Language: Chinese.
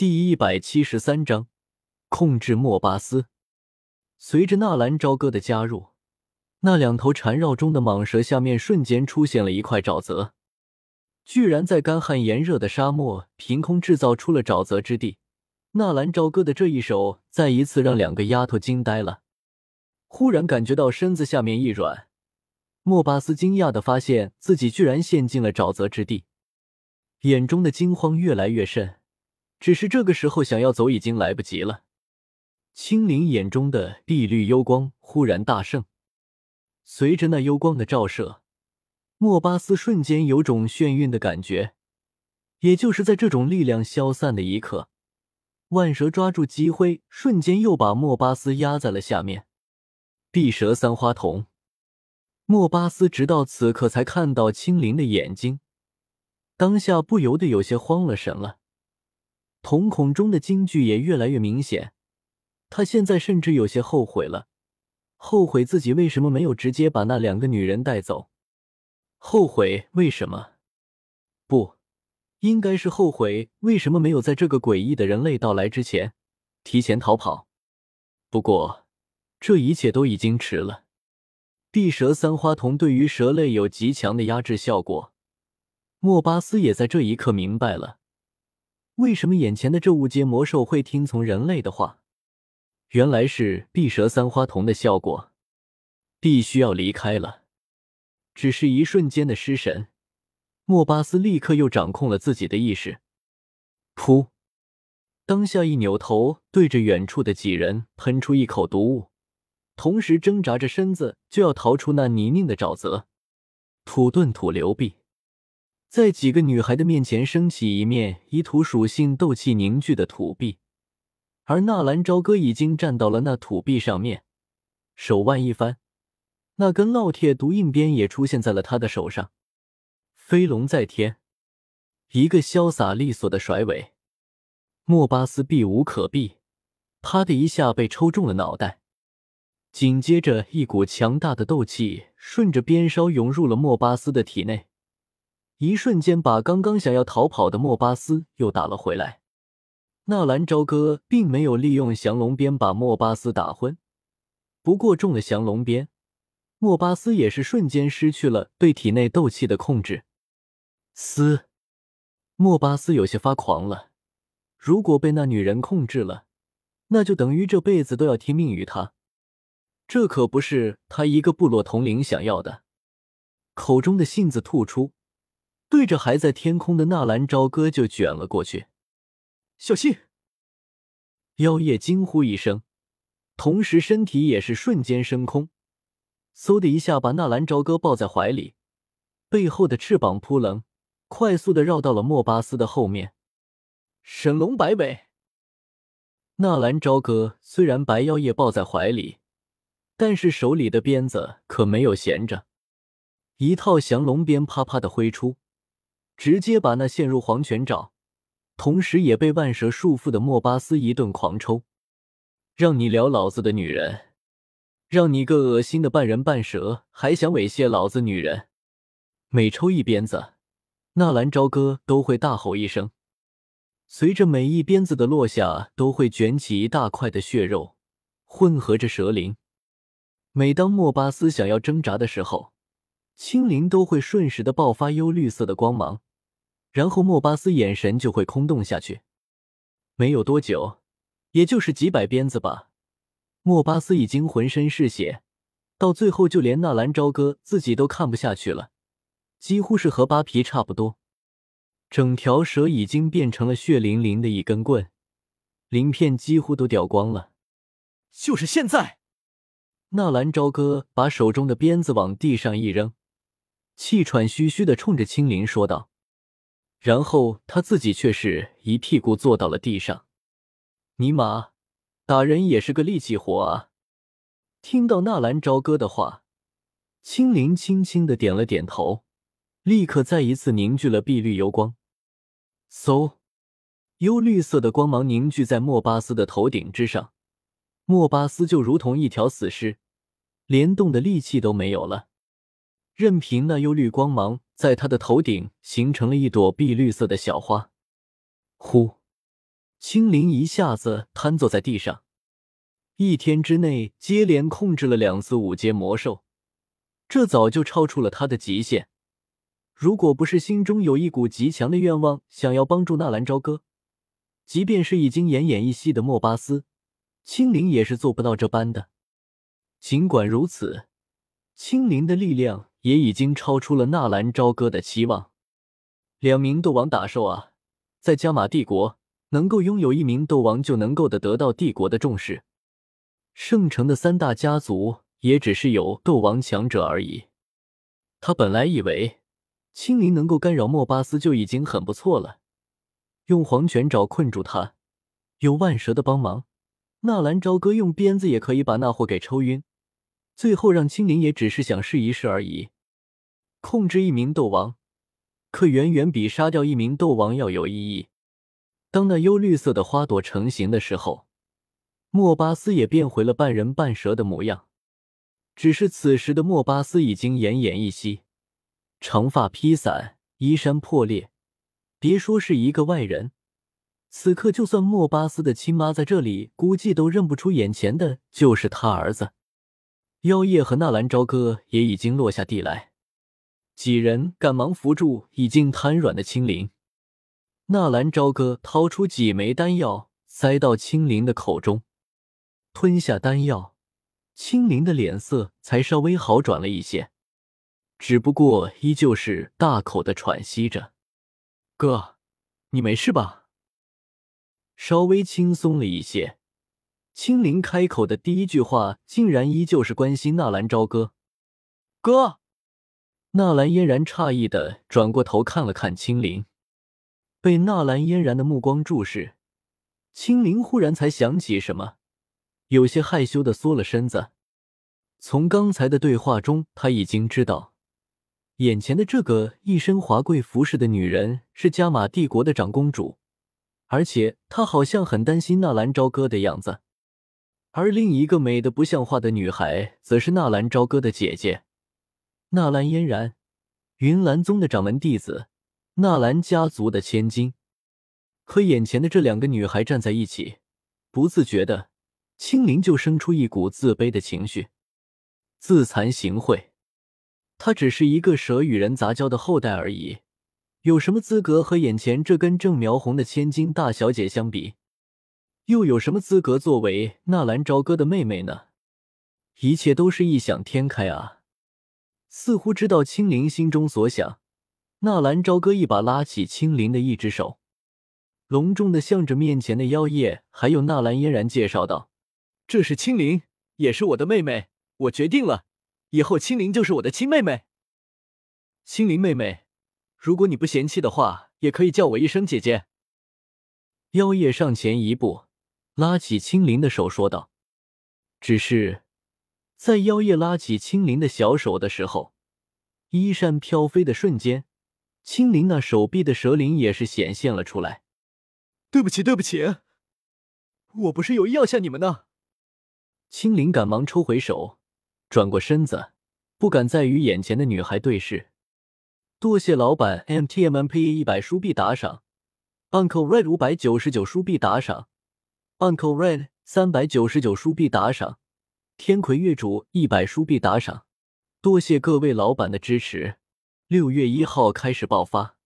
第一百七十三章控制莫巴斯。随着纳兰朝歌的加入，那两头缠绕中的蟒蛇下面瞬间出现了一块沼泽，居然在干旱炎热的沙漠凭空制造出了沼泽之地。纳兰朝歌的这一手再一次让两个丫头惊呆了，忽然感觉到身子下面一软。莫巴斯惊讶的发现自己居然陷进了沼泽之地，眼中的惊慌越来越甚。只是这个时候想要走已经来不及了。青灵眼中的碧绿幽光忽然大盛，随着那幽光的照射，莫巴斯瞬间有种眩晕的感觉。也就是在这种力量消散的一刻，万蛇抓住机会，瞬间又把莫巴斯压在了下面。碧蛇三花瞳。莫巴斯直到此刻才看到青灵的眼睛，当下不由得有些慌了神了，瞳孔中的惊惧也越来越明显。他现在甚至有些后悔了，后悔自己为什么没有直接把那两个女人带走，后悔为什么？不，应该是后悔为什么没有在这个诡异的人类到来之前提前逃跑。不过，这一切都已经迟了。地蛇三花瞳对于蛇类有极强的压制效果，莫巴斯也在这一刻明白了，为什么眼前的这五阶魔兽会听从人类的话，原来是碧蛇三花瞳的效果。必须要离开了，只是一瞬间的失神，莫巴斯立刻又掌控了自己的意识。噗！当下一扭头，对着远处的几人喷出一口毒雾。同时挣扎着身子就要逃出那泥泞的沼泽，土遁土流壁，在几个女孩的面前升起一面以土属性斗气凝聚的土壁，而纳兰朝歌已经站到了那土壁上面，手腕一翻，那根烙铁毒印鞭也出现在了他的手上，飞龙在天，一个潇洒利索的甩尾，莫巴斯避无可避，啪的一下被抽中了脑袋。紧接着，一股强大的斗气顺着鞭梢涌入了莫巴斯的体内，一瞬间把刚刚想要逃跑的莫巴斯又打了回来。纳兰朝歌并没有利用降龙鞭把莫巴斯打昏，不过中了降龙鞭，莫巴斯也是瞬间失去了对体内斗气的控制。嘶！莫巴斯有些发狂了，如果被那女人控制了，那就等于这辈子都要听命于她。这可不是他一个部落统领想要的，口中的信子吐出，对着还在天空的纳兰朝歌就卷了过去。小心！妖夜惊呼一声，同时身体也是瞬间升空，嗖的一下把纳兰朝歌抱在怀里，背后的翅膀扑棱，快速的绕到了莫巴斯的后面。神龙摆尾！纳兰朝歌虽然白妖夜抱在怀里。但是手里的鞭子可没有闲着，一套降龙鞭啪啪的挥出，直接把那陷入黄泉沼，同时也被万蛇束缚的莫巴斯一顿狂抽。让你撩老子的女人，让你个恶心的半人半蛇还想猥亵老子女人？每抽一鞭子，纳兰朝歌都会大吼一声，随着每一鞭子的落下，都会卷起一大块的血肉，混合着蛇鳞。每当莫巴斯想要挣扎的时候，青灵都会瞬时的爆发幽绿色的光芒，然后莫巴斯眼神就会空洞下去。没有多久，也就是几百鞭子吧，莫巴斯已经浑身是血，到最后就连纳兰朝歌自己都看不下去了，几乎是和扒皮差不多。整条蛇已经变成了血淋淋的一根棍，鳞片几乎都掉光了。就是现在！纳兰朝歌把手中的鞭子往地上一扔，气喘吁吁的冲着青灵说道，然后他自己却是一屁股坐到了地上。尼玛，打人也是个力气活啊！听到纳兰朝歌的话，青灵轻轻的点了点头，立刻再一次凝聚了碧绿幽光。嗖，幽绿色的光芒凝聚在莫巴斯的头顶之上。莫巴斯就如同一条死尸，连动的力气都没有了，任凭那幽绿光芒在他的头顶形成了一朵碧绿色的小花。呼，青灵一下子瘫坐在地上。一天之内接连控制了两次五阶魔兽，这早就超出了他的极限。如果不是心中有一股极强的愿望，想要帮助纳兰朝歌，即便是已经奄奄一息的莫巴斯，青灵也是做不到这般的。尽管如此，青灵的力量也已经超出了纳兰朝歌的期望。两名斗王打兽啊，在加玛帝国，能够拥有一名斗王，就能够的得到帝国的重视。圣城的三大家族也只是有斗王强者而已。他本来以为青灵能够干扰莫巴斯就已经很不错了，用黄泉爪困住他，有万蛇的帮忙，纳兰朝歌用鞭子也可以把那货给抽晕。最后让青灵也只是想试一试而已。控制一名斗王，可远远比杀掉一名斗王要有意义。当那幽绿色的花朵成型的时候。莫巴斯也变回了半人半蛇的模样，只是此时的莫巴斯已经奄奄一息，长发披散，衣衫破裂。别说是一个外人，此刻就算莫巴斯的亲妈在这里，估计都认不出眼前的就是他儿子。妖夜和纳兰朝歌也已经落下地来，几人赶忙扶住已经瘫软的青灵。纳兰朝歌掏出几枚丹药，塞到青灵的口中。吞下丹药，青灵的脸色才稍微好转了一些，只不过依旧是大口的喘息着。哥，你没事吧？稍微轻松了一些，青灵开口的第一句话竟然依旧是关心纳兰朝歌。哥，纳兰嫣然诧异的转过头看了看青灵，被纳兰嫣然的目光注视，青灵忽然才想起什么。有些害羞的缩了身子。从刚才的对话中，他已经知道，眼前的这个一身华贵服饰的女人是加玛帝国的长公主，而且她好像很担心纳兰朝歌的样子。而另一个美的不像话的女孩，则是纳兰朝歌的姐姐纳兰嫣然，云岚宗的掌门弟子，纳兰家族的千金。和眼前的这两个女孩站在一起，不自觉的。青灵就生出一股自卑的情绪，自惭形秽。他只是一个蛇与人杂交的后代而已，有什么资格和眼前这根正苗红的千金大小姐相比？又有什么资格作为纳兰朝歌的妹妹呢？一切都是异想天开啊！似乎知道青灵心中所想，纳兰朝歌一把拉起青灵的一只手，隆重的向着面前的妖夜还有纳兰嫣然介绍道。这是青灵，也是我的妹妹。我决定了，以后青灵就是我的亲妹妹。青灵妹妹，如果你不嫌弃的话，也可以叫我一声姐姐。妖夜上前一步，拉起青灵的手说道：“只是在妖夜拉起青灵的小手的时候，衣衫飘飞的瞬间，青灵那手臂的蛇鳞也是显现了出来。对不起，对不起，我不是有意要吓你们的。”青灵赶忙抽回手，转过身子，不敢再与眼前的女孩对视。多谢老板 M T M M P 一百书币打赏，Uncle Red 五百九十九书币打赏，Uncle Red 三百九十九书币打赏，天魁月主一百书币打赏。多谢各位老板的支持。六月一号开始爆发。